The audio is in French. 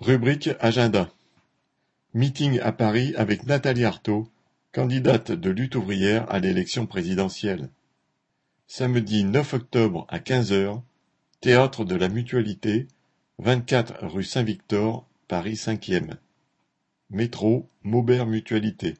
Rubrique agenda. Meeting à Paris avec Nathalie Arthaud, candidate de Lutte ouvrière à l'élection présidentielle. Samedi 9 octobre à 15 heures, Théâtre de la Mutualité, 24 rue Saint-Victor, Paris 5e. Métro Maubert Mutualité.